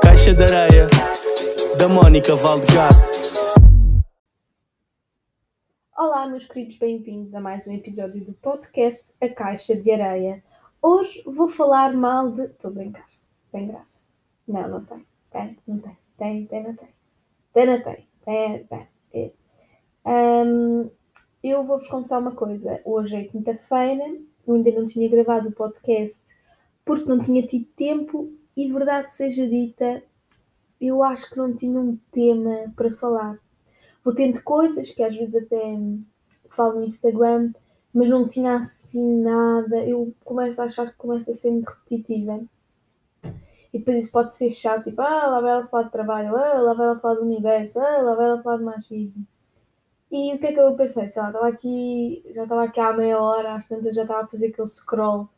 Caixa de areia da Mónica Valdegato. Olá, meus queridos, bem-vindos a mais um episódio do podcast A Caixa de Areia. Hoje vou falar mal de. Estou a brincar, tem graça. Não, não tem. Tem, não tem. Tem, tem, não tem. Tem, não tem. Tem, tem. É. Um, eu vou-vos confessar uma coisa. Hoje é quinta-feira, eu ainda não tinha gravado o podcast porque não tinha tido tempo e, verdade seja dita, eu acho que não tinha um tema para falar. Vou tendo coisas que às vezes até falo no Instagram, mas não tinha assim nada. Eu começo a achar que começa a ser muito repetitiva. E depois isso pode ser chato, tipo, ah, lá vai ela falar de trabalho, ah, lá vai ela falar do universo, ah, lá vai ela falar de machismo. E o que é que eu pensei? Sei lá, estava aqui, já estava aqui há meia hora, às tantas já estava a fazer aquele scroll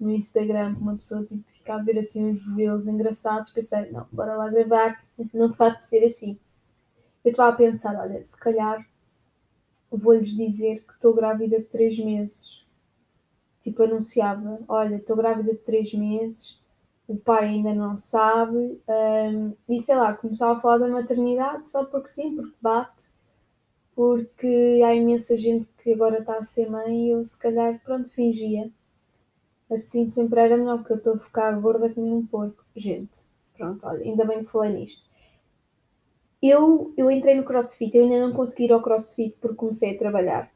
no Instagram, uma pessoa tipo, fica a ver assim uns reels engraçados, pensei, não, bora lá gravar, não pode ser assim. Eu estava a pensar, olha, se calhar vou-lhes dizer que estou grávida de 3 meses. Tipo, anunciava, olha, estou grávida de 3 meses, o pai ainda não sabe, um, e sei lá, começava a falar da maternidade só porque sim, porque bate, porque há imensa gente que agora está a ser mãe e eu se calhar, pronto, fingia. Assim sempre era melhor, porque eu estou a ficar gorda que nem um porco. Gente, pronto, olha, ainda bem que falei nisto. Eu, eu entrei no crossfit, eu ainda não consegui ir ao crossfit porque comecei a trabalhar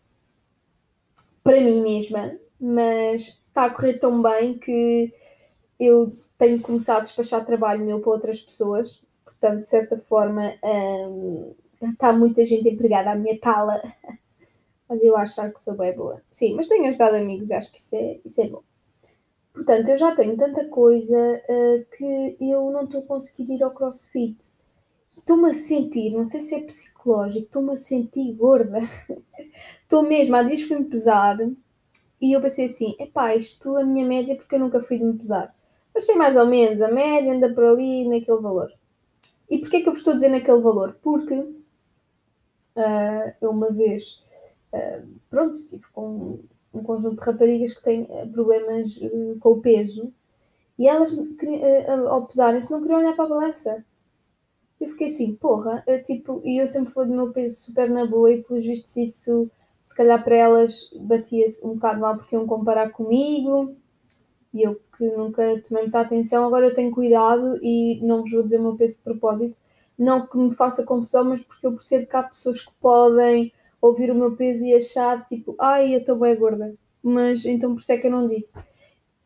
para mim mesma, mas está a correr tão bem que eu tenho começado a despachar trabalho meu para outras pessoas, portanto, de certa forma, hum, está muita gente empregada à minha tala. Mas eu achar que sou bem boa. Sim, mas tenho ajudado amigos, acho que isso é, isso é bom. Portanto, eu já tenho tanta coisa uh, que eu não estou a conseguir ir ao crossfit. Estou-me a sentir, não sei se é psicológico, estou-me a sentir gorda. Estou mesmo, há dias fui-me pesar e eu pensei assim: epá, isto a minha média, porque eu nunca fui de me pesar. Achei mais ou menos, a média anda por ali naquele valor. E porquê que eu vos estou a dizer naquele valor? Porque uh, eu uma vez, uh, pronto, estive com um conjunto de raparigas que têm problemas uh, com o peso e elas, ao pesarem-se, não queriam olhar para a balança. Eu fiquei assim, porra, tipo, e eu sempre falei do meu peso super na boa e pelos vistos isso, se calhar para elas batia um bocado mal porque iam comparar comigo e eu que nunca tomei muita atenção, agora eu tenho cuidado e não vos vou dizer o meu peso de propósito, não que me faça confusão, mas porque eu percebo que há pessoas que podem ouvir o meu peso e achar tipo, ai, eu estou bem gorda, mas então por isso é que eu não digo.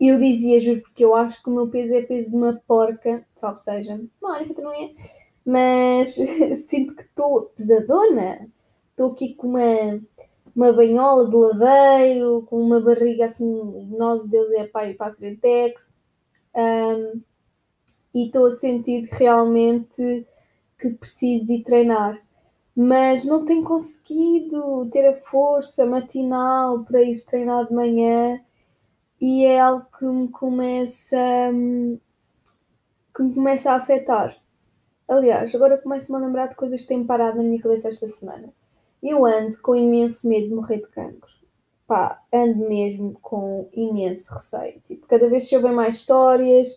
Eu dizia, juro, porque eu acho que o meu peso é peso de uma porca, salve seja, Mónica, tu não é? Mas sinto que estou pesadona, estou aqui com uma uma banhola de ladeiro, com uma barriga assim, nós Deus é pai para a frentex, um, e estou a sentir realmente que preciso de treinar. Mas não tenho conseguido ter a força matinal para ir treinar de manhã e é algo que me começa que me começa a afetar. Aliás, agora começo-me a lembrar de coisas que têm parado na minha cabeça esta semana. Eu ando com imenso medo de morrer de cancro. Pá, ando mesmo com imenso receio. Tipo, cada vez se ouvem mais histórias,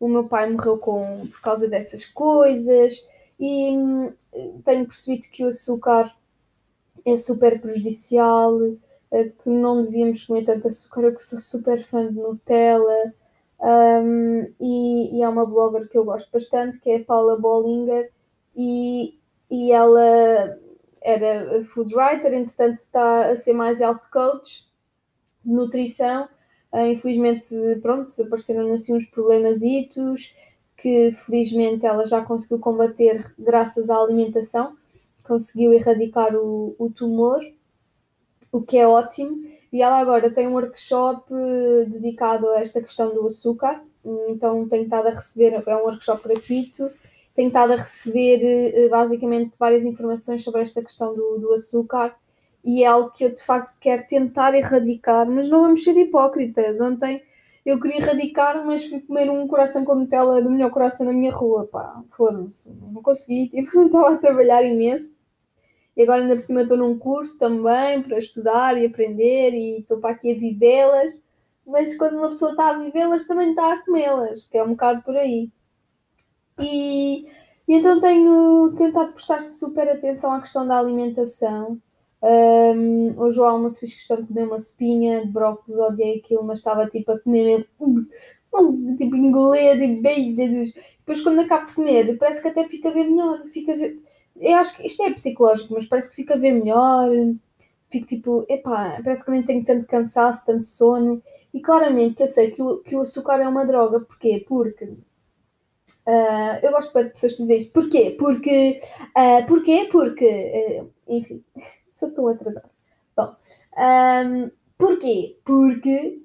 o meu pai morreu com, por causa dessas coisas e hum, tenho percebido que o açúcar é super prejudicial, eh, que não devíamos comer tanto açúcar. Eu que sou super fã de Nutella. Um, e, e há uma blogger que eu gosto bastante, que é a Paula Bollinger, e, e ela era food writer, entretanto está a ser mais health coach, nutrição. Uh, infelizmente, pronto, apareceram assim uns problemas itos que felizmente ela já conseguiu combater graças à alimentação, conseguiu erradicar o, o tumor, o que é ótimo. E ela agora tem um workshop eh, dedicado a esta questão do açúcar, então tenho estado a receber, é um workshop gratuito tenho estado a receber eh, basicamente várias informações sobre esta questão do, do açúcar e é algo que eu de facto quero tentar erradicar, mas não vamos ser hipócritas. Ontem eu queria erradicar, mas fui comer um coração com Nutella do melhor coração na minha rua, pá, foda-se, não consegui, tipo, estava a trabalhar imenso. E agora ainda por cima estou num curso também para estudar e aprender e estou para aqui a vivê-las. Mas quando uma pessoa está a vivê-las também está a comê-las, que é um bocado por aí. E, e então tenho tentado prestar super atenção à questão da alimentação. Um, hoje o almoço fiz questão de comer uma espinha de brócolis, odiei aquilo, mas estava tipo a comer tipo engolir, tipo bem, depois quando acabo de comer parece que até fica a ver melhor, fica a ver, eu acho que isto é psicológico, mas parece que fica a ver melhor, fico tipo, epá, parece que nem tenho tanto cansaço, tanto sono, e claramente que eu sei que o, que o açúcar é uma droga, porquê? Porque Uh, eu gosto de pessoas dizem isto. Porquê? Porque. Uh, porquê? Porque. Uh, enfim, sou tão atrasada. Bom, um, porquê? Porque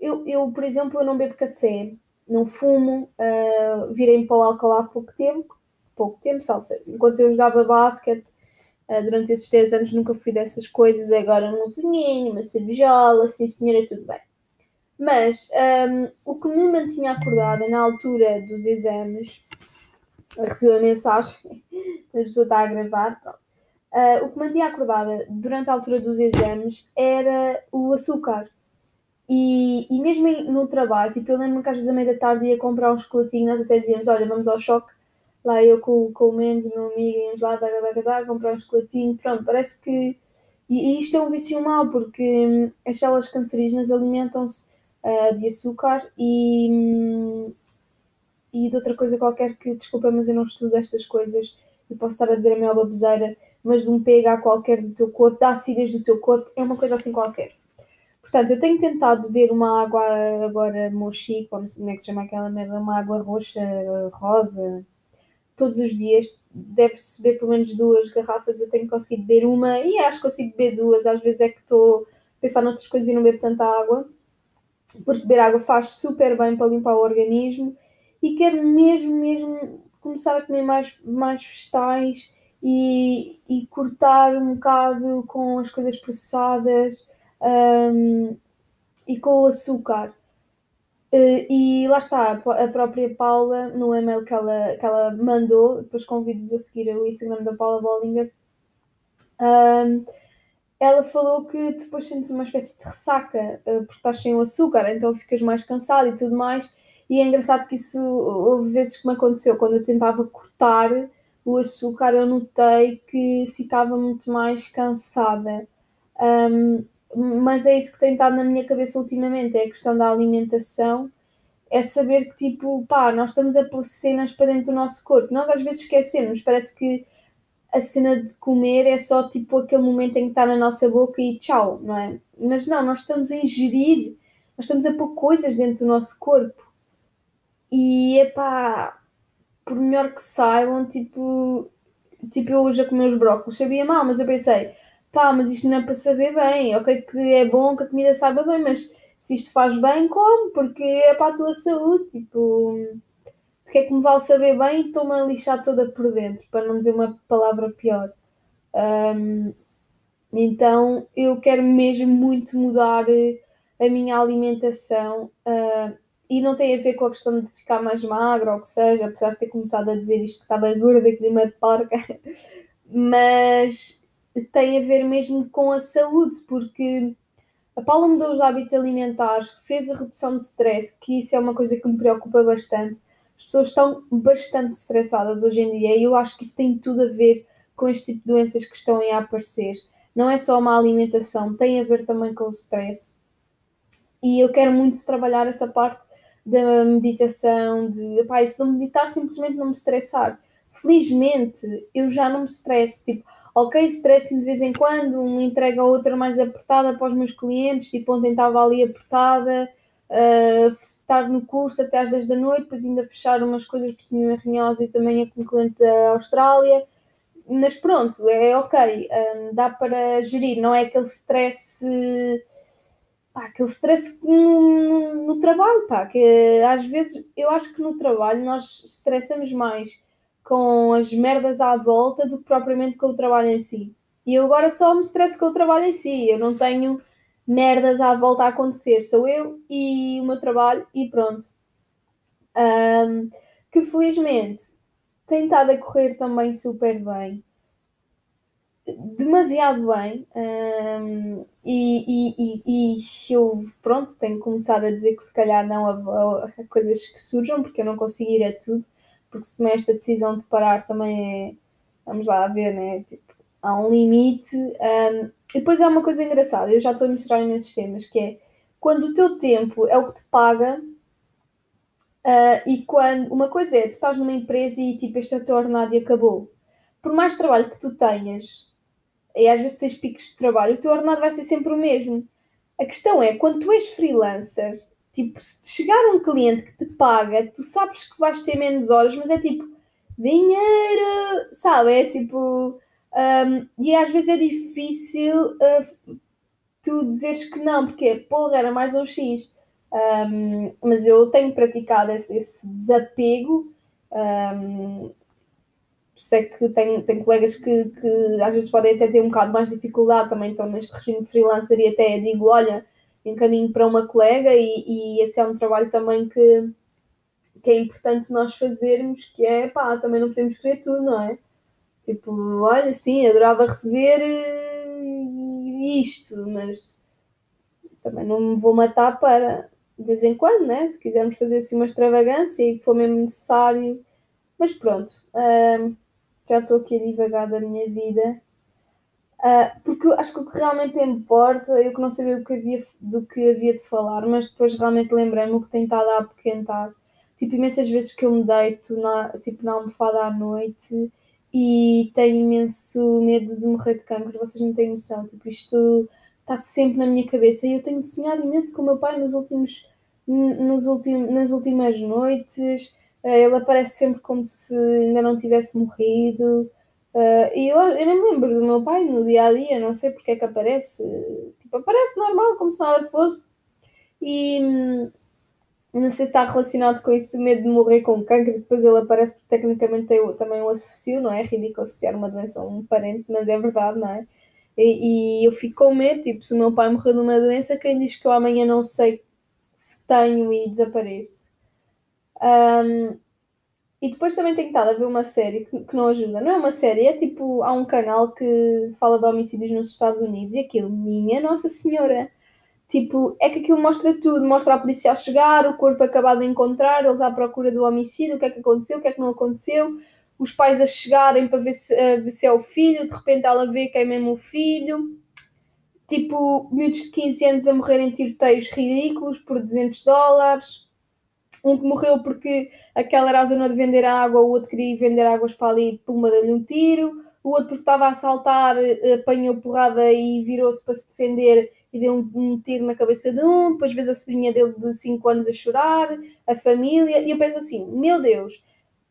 eu, eu, por exemplo, eu não bebo café, não fumo, uh, virei para o álcool há pouco tempo. Pouco tempo, sabe? Enquanto eu jogava basquete, uh, durante esses 10 anos nunca fui dessas coisas. Agora um vinhinho, uma cervejola, assim, senhora, tudo bem. Mas um, o que me mantinha acordada na altura dos exames, recebi a mensagem, a pessoa está a gravar, uh, o que mantinha acordada durante a altura dos exames era o açúcar. E, e mesmo no trabalho, tipo, eu lembro-me que às vezes à meia da tarde ia comprar um chocolatinho, nós até dizíamos, olha, vamos ao choque, lá eu com, com o Mendes, o meu amigo, íamos lá, da, da, da, comprar um chocolatinho, pronto, parece que... E, e isto é um vício mau, porque hum, as células cancerígenas alimentam-se uh, de açúcar e, hum, e de outra coisa qualquer que, desculpa, mas eu não estudo estas coisas e posso estar a dizer a minha baboseira, mas de um pH qualquer do teu corpo, da acidez do teu corpo, é uma coisa assim qualquer. Portanto, eu tenho tentado beber uma água agora mochi, como, é que se chama aquela merda, uma água roxa, rosa, todos os dias. Deve-se beber pelo menos duas garrafas, eu tenho conseguido beber uma e acho que consigo beber duas. Às vezes é que estou a pensar noutras coisas e não bebo tanta água porque beber água faz super bem para limpar o organismo e quero mesmo, mesmo começar a comer mais, mais vegetais e, e cortar um bocado com as coisas processadas um, e com o açúcar. Uh, e lá está, a própria Paula, no e-mail que ela, que ela mandou, depois convido-vos a seguir o Instagram da Paula Bollinger, um, ela falou que depois sentes uma espécie de ressaca uh, porque estás sem o açúcar, então ficas mais cansado e tudo mais. E é engraçado que isso houve vezes que me aconteceu quando eu tentava cortar o açúcar, eu notei que ficava muito mais cansada. Um, mas é isso que tem estado na minha cabeça ultimamente, é a questão da alimentação. É saber que, tipo, pá, nós estamos a pôr cenas para dentro do nosso corpo. Nós às vezes esquecemos, parece que a cena de comer é só tipo aquele momento em que está na nossa boca e tchau, não é? Mas não, nós estamos a ingerir, nós estamos a pôr coisas dentro do nosso corpo. E é pá, por melhor que saibam, tipo, tipo eu hoje a comer os brócolis sabia mal, mas eu pensei, pá, mas isto não é para saber bem, ok que é bom que a comida saiba bem, mas se isto faz bem, come, porque é para a tua saúde, tipo de que é que me vale saber bem e estou-me a lixar toda por dentro, para não dizer uma palavra pior. Um, então eu quero mesmo muito mudar eh, a minha alimentação uh, e não tem a ver com a questão de ficar mais magra ou o que seja, apesar de ter começado a dizer isto que estava gorda que uma porca, mas tem a ver mesmo com a saúde, porque a Paula mudou os hábitos alimentares, fez a redução de stress, que isso é uma coisa que me preocupa bastante as pessoas estão bastante estressadas hoje em dia e eu acho que isso tem tudo a ver com este tipo de doenças que estão a aparecer. Não é só uma alimentação, tem a ver também com o stress. E eu quero muito trabalhar essa parte da meditação, de pá, se não meditar, simplesmente não me estressar. Felizmente, eu já não me estresso. Tipo, ok, estresse-me de vez em quando, uma entrega ou outra mais apertada para os meus clientes, tipo, ontem estava ali apertada, uh, estar no curso até às 10 da noite, depois ainda fechar umas coisas que tinha em Rinhosa e também a com o cliente da Austrália. Mas pronto, é ok, um, dá para gerir, não é aquele stress, pá, aquele stress no, no, trabalho, pá, que às vezes eu acho que no trabalho nós estressamos mais com as merdas à volta do que propriamente com o trabalho em si. E eu agora só me estresso com o trabalho em si, eu não tenho merdas à volta a acontecer. Sou eu e o meu trabalho e pronto. Um, que felizmente tem estado a correr também super bem. Demasiado bem um, e, e, e, e, eu pronto tenho que começar a dizer que se calhar não há, há coisas que surjam porque eu não consigo ir a tudo porque se tomei esta decisão de parar também é vamos lá ver né tipo, há um limite um, e depois há uma coisa engraçada eu já estou a mostrar nesses temas que é quando o teu tempo é o que te paga uh, e quando uma coisa é tu estás numa empresa e tipo este é o teu ordenado e acabou. Por mais trabalho que tu tenhas e às vezes tens picos de trabalho, o teu ordenado vai ser sempre o mesmo. A questão é, quando tu és freelancer, tipo, se te chegar um cliente que te paga, tu sabes que vais ter menos horas, mas é tipo, dinheiro, sabe? É tipo. Um, e às vezes é difícil uh, tu dizeres que não, porque porra, era mais um X. Um, mas eu tenho praticado esse, esse desapego. Um, isso é que tenho, tenho colegas que, que às vezes podem até ter um bocado mais dificuldade, também estão neste regime freelancer e até digo, olha, encaminho para uma colega e, e esse é um trabalho também que, que é importante nós fazermos, que é, pá, também não podemos querer tudo, não é? Tipo, olha, sim, adorava receber eh, isto, mas também não me vou matar para, de vez em quando, né? Se quisermos fazer assim uma extravagância e for mesmo necessário. Mas pronto, já estou aqui a divagar da minha vida. Uh, porque acho que o que realmente importa, eu que não sabia do que havia, do que havia de falar, mas depois realmente lembrei-me o que tem estado a apoquentar. Tipo, imensas vezes que eu me deito na, tipo, na almofada à noite e tenho imenso medo de morrer de cancro, vocês não têm noção. Tipo, isto está sempre na minha cabeça e eu tenho sonhado imenso com o meu pai nos últimos, nos nas últimas noites ele aparece sempre como se ainda não tivesse morrido. Uh, e eu, eu nem me lembro do meu pai no dia a dia, não sei porque é que aparece. Tipo, aparece normal, como se nada fosse. E hum, não sei se está relacionado com isso de medo de morrer com cancro. Depois ele aparece porque tecnicamente eu também o associo, não é? É ridículo associar uma doença a um parente, mas é verdade, não é? E, e eu fico com medo, tipo, se o meu pai morrer de uma doença, quem diz que eu amanhã não sei se tenho e desapareço? Um, e depois também tenho estado a ver uma série que, que, não ajuda. Não é uma série, é tipo, há um canal que fala de homicídios nos Estados Unidos e aquilo, minha Nossa Senhora. Tipo, é que aquilo mostra tudo. Mostra a polícia a chegar, o corpo acabado de encontrar, eles à procura do homicídio, o que é que aconteceu, o que é que não aconteceu. Os pais a chegarem para ver se, ver se é o filho, de repente ela vê que é mesmo o filho. Tipo, miúdos de 15 anos a morrerem em tiroteios ridículos por 200 dólares um que morreu porque aquela era a zona de vender água, o outro queria vender águas para ali, puma deu-lhe um tiro, o outro porque estava a assaltar apanhou porrada e virou-se para se defender e deu um, um, tiro na cabeça de um, depois vês a sobrinha dele de 5 anos a chorar, a família, e eu penso assim, meu Deus,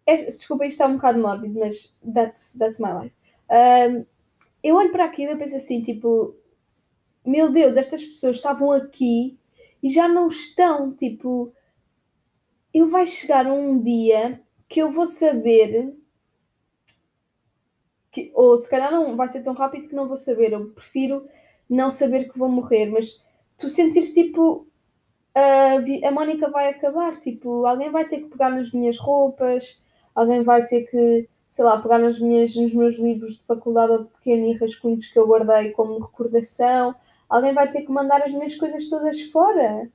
este, desculpa, isto está um bocado mórbido, mas that's, that's my life. Um, eu olho para aquilo e penso assim, tipo, meu Deus, estas pessoas estavam aqui e já não estão, tipo, eu vai chegar um dia que eu vou saber que, ou se calhar não vai ser tão rápido que não vou saber. Eu prefiro não saber que vou morrer, mas tu sentires tipo a, a Mónica vai acabar, tipo, alguém vai ter que pegar nas minhas roupas, alguém vai ter que, sei lá, pegar nas minhas, nos meus livros de faculdade ou pequeno e rascunhos que eu guardei como recordação, alguém vai ter que mandar as minhas coisas todas fora.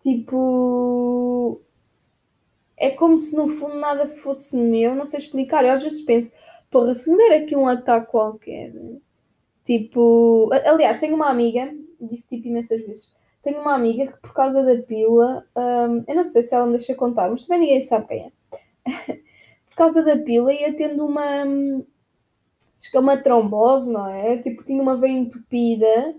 Tipo. É como se no fundo nada fosse meu, não sei explicar. Eu às vezes penso, porra, se me der aqui um ataque qualquer. Tipo. Aliás, tenho uma amiga, disse tipo imensas vezes. Tenho uma amiga que por causa da pila, um, eu não sei se ela me deixa contar, mas também ninguém sabe quem é. por causa da pila ia tendo uma. Acho que é uma trombose, não é? Tipo, tinha uma veia entupida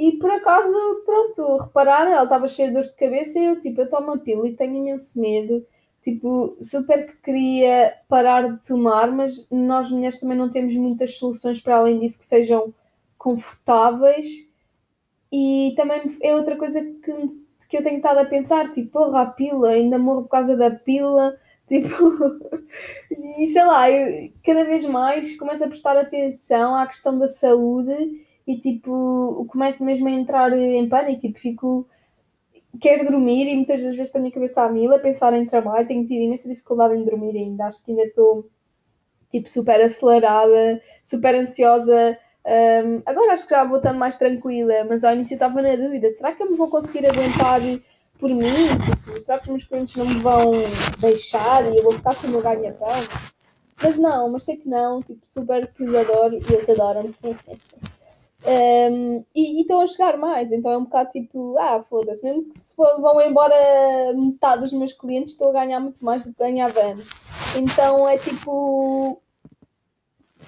e por acaso, pronto, repararam, ela estava cheia de dores de cabeça e eu, tipo, eu tomo a pílula e tenho imenso medo. Tipo, super que queria parar de tomar, mas nós mulheres também não temos muitas soluções para além disso que sejam confortáveis. E também é outra coisa que, que eu tenho estado a pensar, tipo, porra, a pílula, ainda morro por causa da pílula. Tipo, e sei lá, eu cada vez mais começo a prestar atenção à questão da saúde e tipo, começo mesmo a entrar em pânico, tipo, fico. Quero dormir e muitas das vezes tenho a cabeça a mil a pensar em trabalho, tenho tido imensa dificuldade em dormir ainda, acho que ainda estou tipo super acelerada, super ansiosa. Um, agora acho que já vou estando mais tranquila, mas ao início estava na dúvida: será que eu me vou conseguir aguentar por mim? Tipo, será que os meus clientes não me vão deixar e eu vou ficar sem meu ganha-pão? Mas não, mas sei que não, tipo, super adoro e eles adoram-me. Um, e estão a chegar mais, então é um bocado tipo, ah, foda-se, mesmo que se for, vão embora metade dos meus clientes, estou a ganhar muito mais do que ganhava antes. Então é tipo,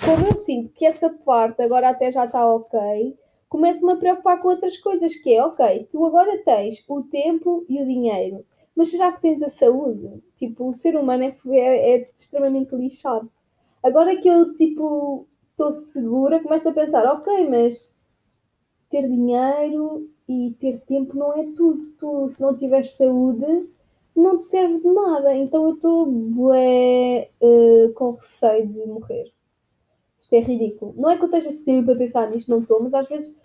como eu sinto que essa parte agora até já está ok, começo-me a preocupar com outras coisas, que é, ok, tu agora tens o tempo e o dinheiro, mas será que tens a saúde? Tipo, o ser humano é, é, é extremamente lixado. Agora que eu, tipo, estou segura, começo a pensar, ok, mas ter dinheiro e ter tempo não é tudo. Tu, se não tiveres saúde, não te serve de nada. Então eu estou bué uh, com receio de morrer. Isto é ridículo. Não é que eu esteja sempre a pensar nisto, não estou, mas às vezes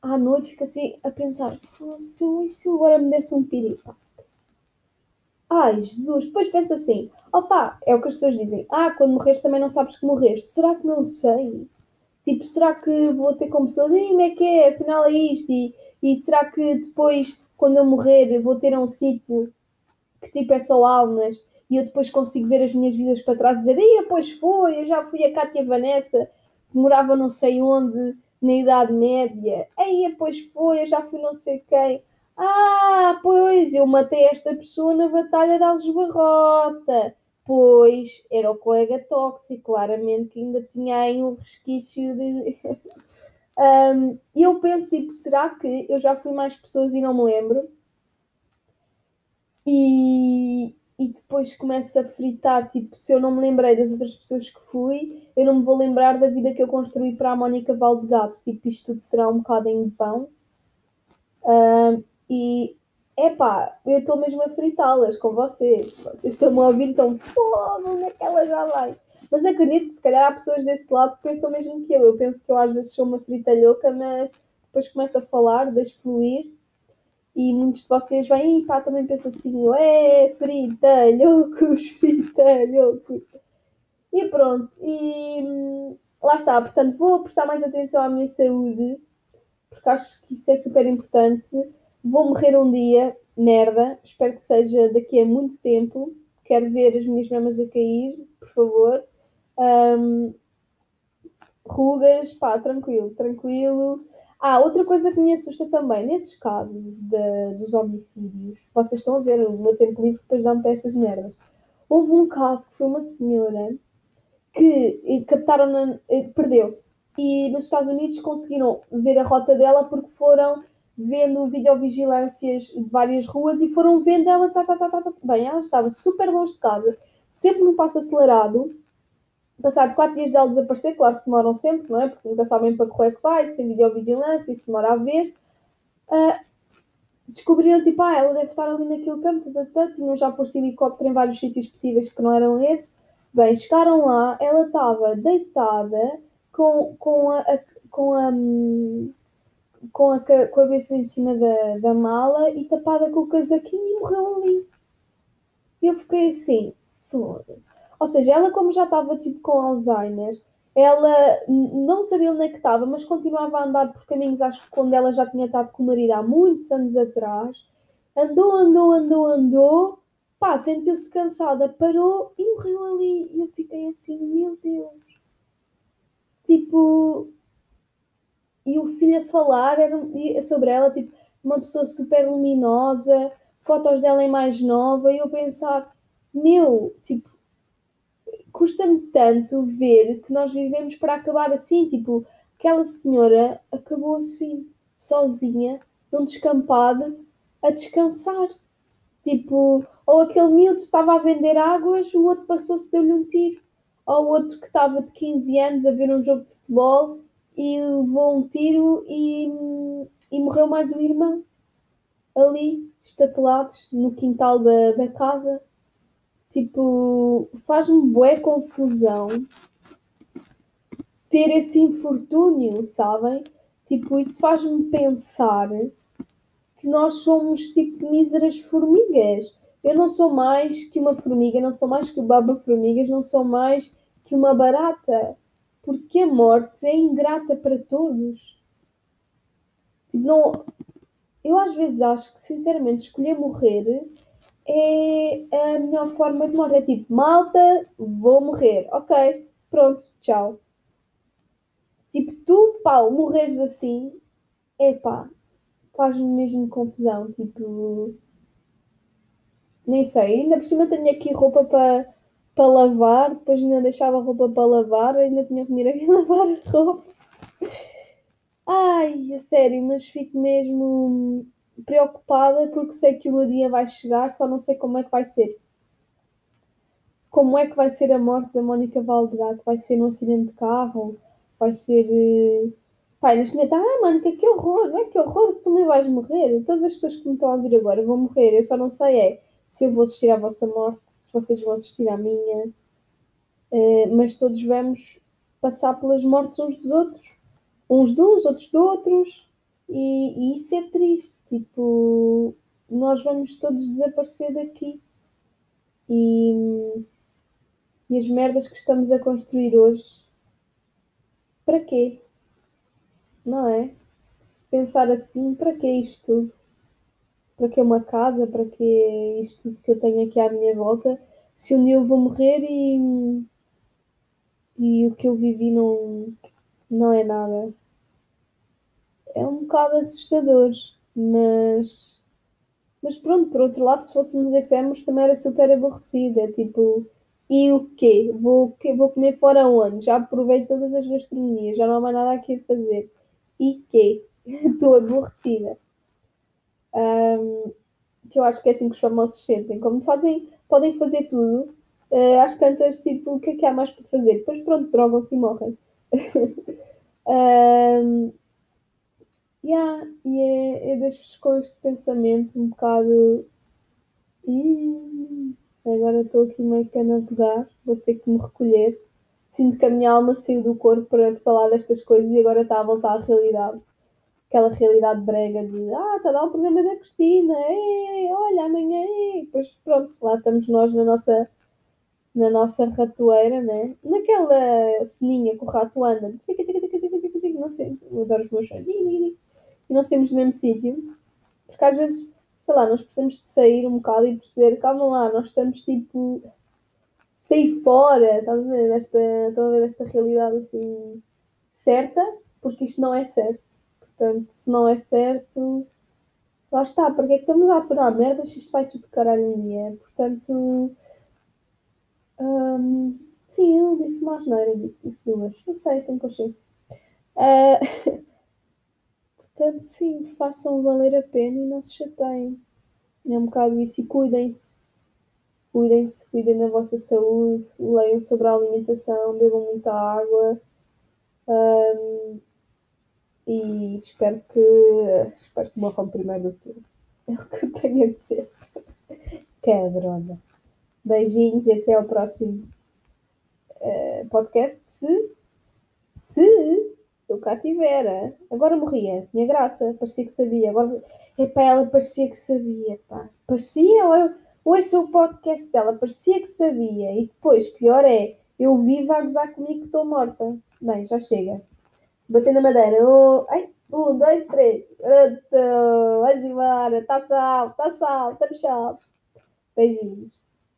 à noite fico assim a pensar, se eu, se eu agora me desse um piripa? Ai, Jesus, depois pensa assim, opa, é o que as pessoas dizem, ah, quando morres também não sabes que morreste. Será que não sei? Tipo, será que vou ter com pessoas, e como é que é, afinal é isto? E, e será que depois, quando eu morrer, vou ter um sítio que tipo é só almas e eu depois consigo ver as minhas vidas para trás e dizer, ia, pois foi, eu já fui a Cátia Vanessa, que morava não sei onde, na Idade Média, aí pois foi, eu já fui não sei quem. Ah, pois, eu matei esta pessoa na Batalha de Aljubarrota. Pois, era o colega tóxico, claramente, que ainda tinha aí um resquício de. um, eu penso, tipo, será que eu já fui mais pessoas e não me lembro? E, e depois começo a fritar, tipo, se eu não me lembrei das outras pessoas que fui, eu não me vou lembrar da vida que eu construí para a Mónica Valdegato. Tipo, isto tudo será um bocado em pão. E epá, eu estou mesmo a fritá-las com vocês. Vocês estão a ouvir, estão foda, onde é que ela já vai? Mas acredito que se calhar há pessoas desse lado que pensam mesmo que eu. Eu penso que eu às vezes sou uma frita louca, mas depois começo a falar, deixo fluir. E muitos de vocês vêm e pá, também pensam assim, é frita loucos, frita loucos. E pronto, e hum, lá está. Portanto, vou prestar mais atenção à minha saúde, porque acho que isso é super importante Vou morrer um dia, merda. Espero que seja daqui a muito tempo. Quero ver as minhas mamas a cair, por favor. Um, rugas, pá, tranquilo, tranquilo. Ah, outra coisa que me assusta também, nesses casos de, dos homicídios, vocês estão a ver o meu tempo livre depois dá-me para estas merdas. Houve um caso que foi uma senhora que captaram, eh, perdeu-se. E nos Estados Unidos conseguiram ver a rota dela porque foram vendo videovigilâncias de várias ruas e foram vendo ela, tá, tá, tá, tá, tá. bem, ela estava super longe de casa, sempre num passo acelerado. Passado quatro dias dela desaparecer, claro que demoram sempre, não é? Porque nunca sabem para correr que vai, se tem videovigilância, se demora a ver. Uh, descobriram, tipo, ah, ela deve estar ali naquele campo, tá, tá, tá. tinham já posto helicóptero em vários sítios possíveis que não eram esses. Bem, chegaram lá, ela estava deitada com, com a, a com a, hum, com a, cabeça em cima da, da mala e tapada com o casaquinho e morreu ali. Eu fiquei assim, foda-se. Ou seja, ela como já estava tipo com Alzheimer, ela não sabia onde é que estava, mas continuava a andar por caminhos, acho que quando ela já tinha estado com o marido há muitos anos atrás. Andou, andou, andou, andou, pá, sentiu-se cansada, parou e morreu ali. E eu fiquei assim, meu Deus. Tipo, e o filho a falar era sobre ela, tipo, uma pessoa super luminosa, fotos dela em mais nova, e eu pensar, meu, tipo, custa-me tanto ver que nós vivemos para acabar assim, tipo, aquela senhora acabou assim, sozinha, num descampado, a descansar. Tipo, ou aquele miúdo estava a vender águas, o outro passou-se, deu-lhe um tiro. Ou o outro que estava de 15 anos a ver um jogo de futebol e levou um tiro e, e morreu mais um irmão ali, estatelados no quintal da, da casa. Tipo, faz-me bué confusão ter esse infortúnio, sabem? Tipo, isso faz-me pensar que nós somos tipo míseras formigas. Eu não sou mais que uma formiga, não sou mais que o baba formigas, não sou mais que uma barata, porque a morte é ingrata para todos. Tipo, não, eu às vezes acho que, sinceramente, escolher morrer é a melhor forma de morrer. É tipo, malta, vou morrer. Ok, pronto, tchau. Tipo, tu, pau, morreres assim, é pá, faz-me mesmo confusão. Tipo, nem sei. Ainda por cima tenho aqui roupa para para lavar, depois ainda deixava a roupa para lavar, ainda tinha que vir aqui lavar a roupa. Ai, a sério, mas fico mesmo preocupada porque sei que o meu dia vai chegar, só não sei como é que vai ser. Como é que vai ser a morte da Mónica Valdegato? Vai ser num acidente de carro? Vai ser. Pai, neste momento, ah, Mónica, que horror, não é que horror, tu também vais morrer. Todas as pessoas que me estão a ouvir agora vão morrer, eu só não sei é se eu vou assistir à vossa morte, vocês vão assistir à minha, uh, mas todos vamos passar pelas mortes uns dos outros, uns de uns, outros de outros, e, e isso é triste. Tipo, nós vamos todos desaparecer daqui. E, e as merdas que estamos a construir hoje, para quê? Não é? Se pensar assim, para que isto tudo? Para que uma casa? Para que isto tudo que eu tenho aqui à minha volta? Se um dia eu vou morrer e, e o que eu vivi não, não é nada. É um bocado assustador. Mas, mas pronto, por outro lado, se fôssemos efêmeros também era super aborrecida. É tipo, e o quê? Vou, vou comer fora onde? Já aproveito todas as gastronomias, já não há mais nada aqui a fazer. E quê? Estou aborrecida. Um, que eu acho que é assim que os famosos sentem. Como fazem, podem fazer tudo, uh, às tantas, tipo, o que é que há mais para fazer? Depois, pronto, drogam-se e morrem. um, Yeah, e é, é deixo-vos com este pensamento um bocado. Hum, agora estou aqui meio que a navegar, vou ter que me recolher. Sinto que a minha alma saiu do corpo para falar destas coisas e agora está a voltar à realidade. Aquela realidade brega de ah, está a dar o programa da Cristina, ei, olha, amanhã, ei. depois pronto, lá estamos nós na nossa, na nossa ratoeira, né? naquela ceninha que o rato anda, não sei, eu adoro os meus sonhos e não saímos do mesmo sítio. Porque às vezes, sei lá, nós precisamos de sair um bocado e perceber, calma lá, nós estamos tipo sair fora, estás a ver, estão a ver esta realidade assim certa, porque isto não é certo. Portanto, se não é certo, lá está, porque é que estamos a aturar merda se isto vai tudo caralho em dia? Portanto, hum, sim, eu disse mais era disse, disse duas, não sei, tenho consciência. Uh, Portanto, sim, façam valer a pena e não se chateiem. É um bocado isso. E cuidem-se. Cuidem-se, cuidem da vossa saúde, leiam sobre a alimentação, bebam muita água. Um, e espero que espero que morram primeiro do que É o que eu tenho a dizer. Cabrona. Beijinhos e até ao próximo uh, podcast. Se, se eu cá tivera. Agora morria. Tinha graça. Parecia que sabia. Agora, epá, ela parecia que sabia, pá. Parecia, ou eu ouço o podcast dela, parecia que sabia. E depois, pior é, eu vivo a gozar comigo que estou morta. Bem, já chega. Batendo a madeira. Ai, um, dois, três. Vai embora. Está sal, está sal, está sal. Beijinhos.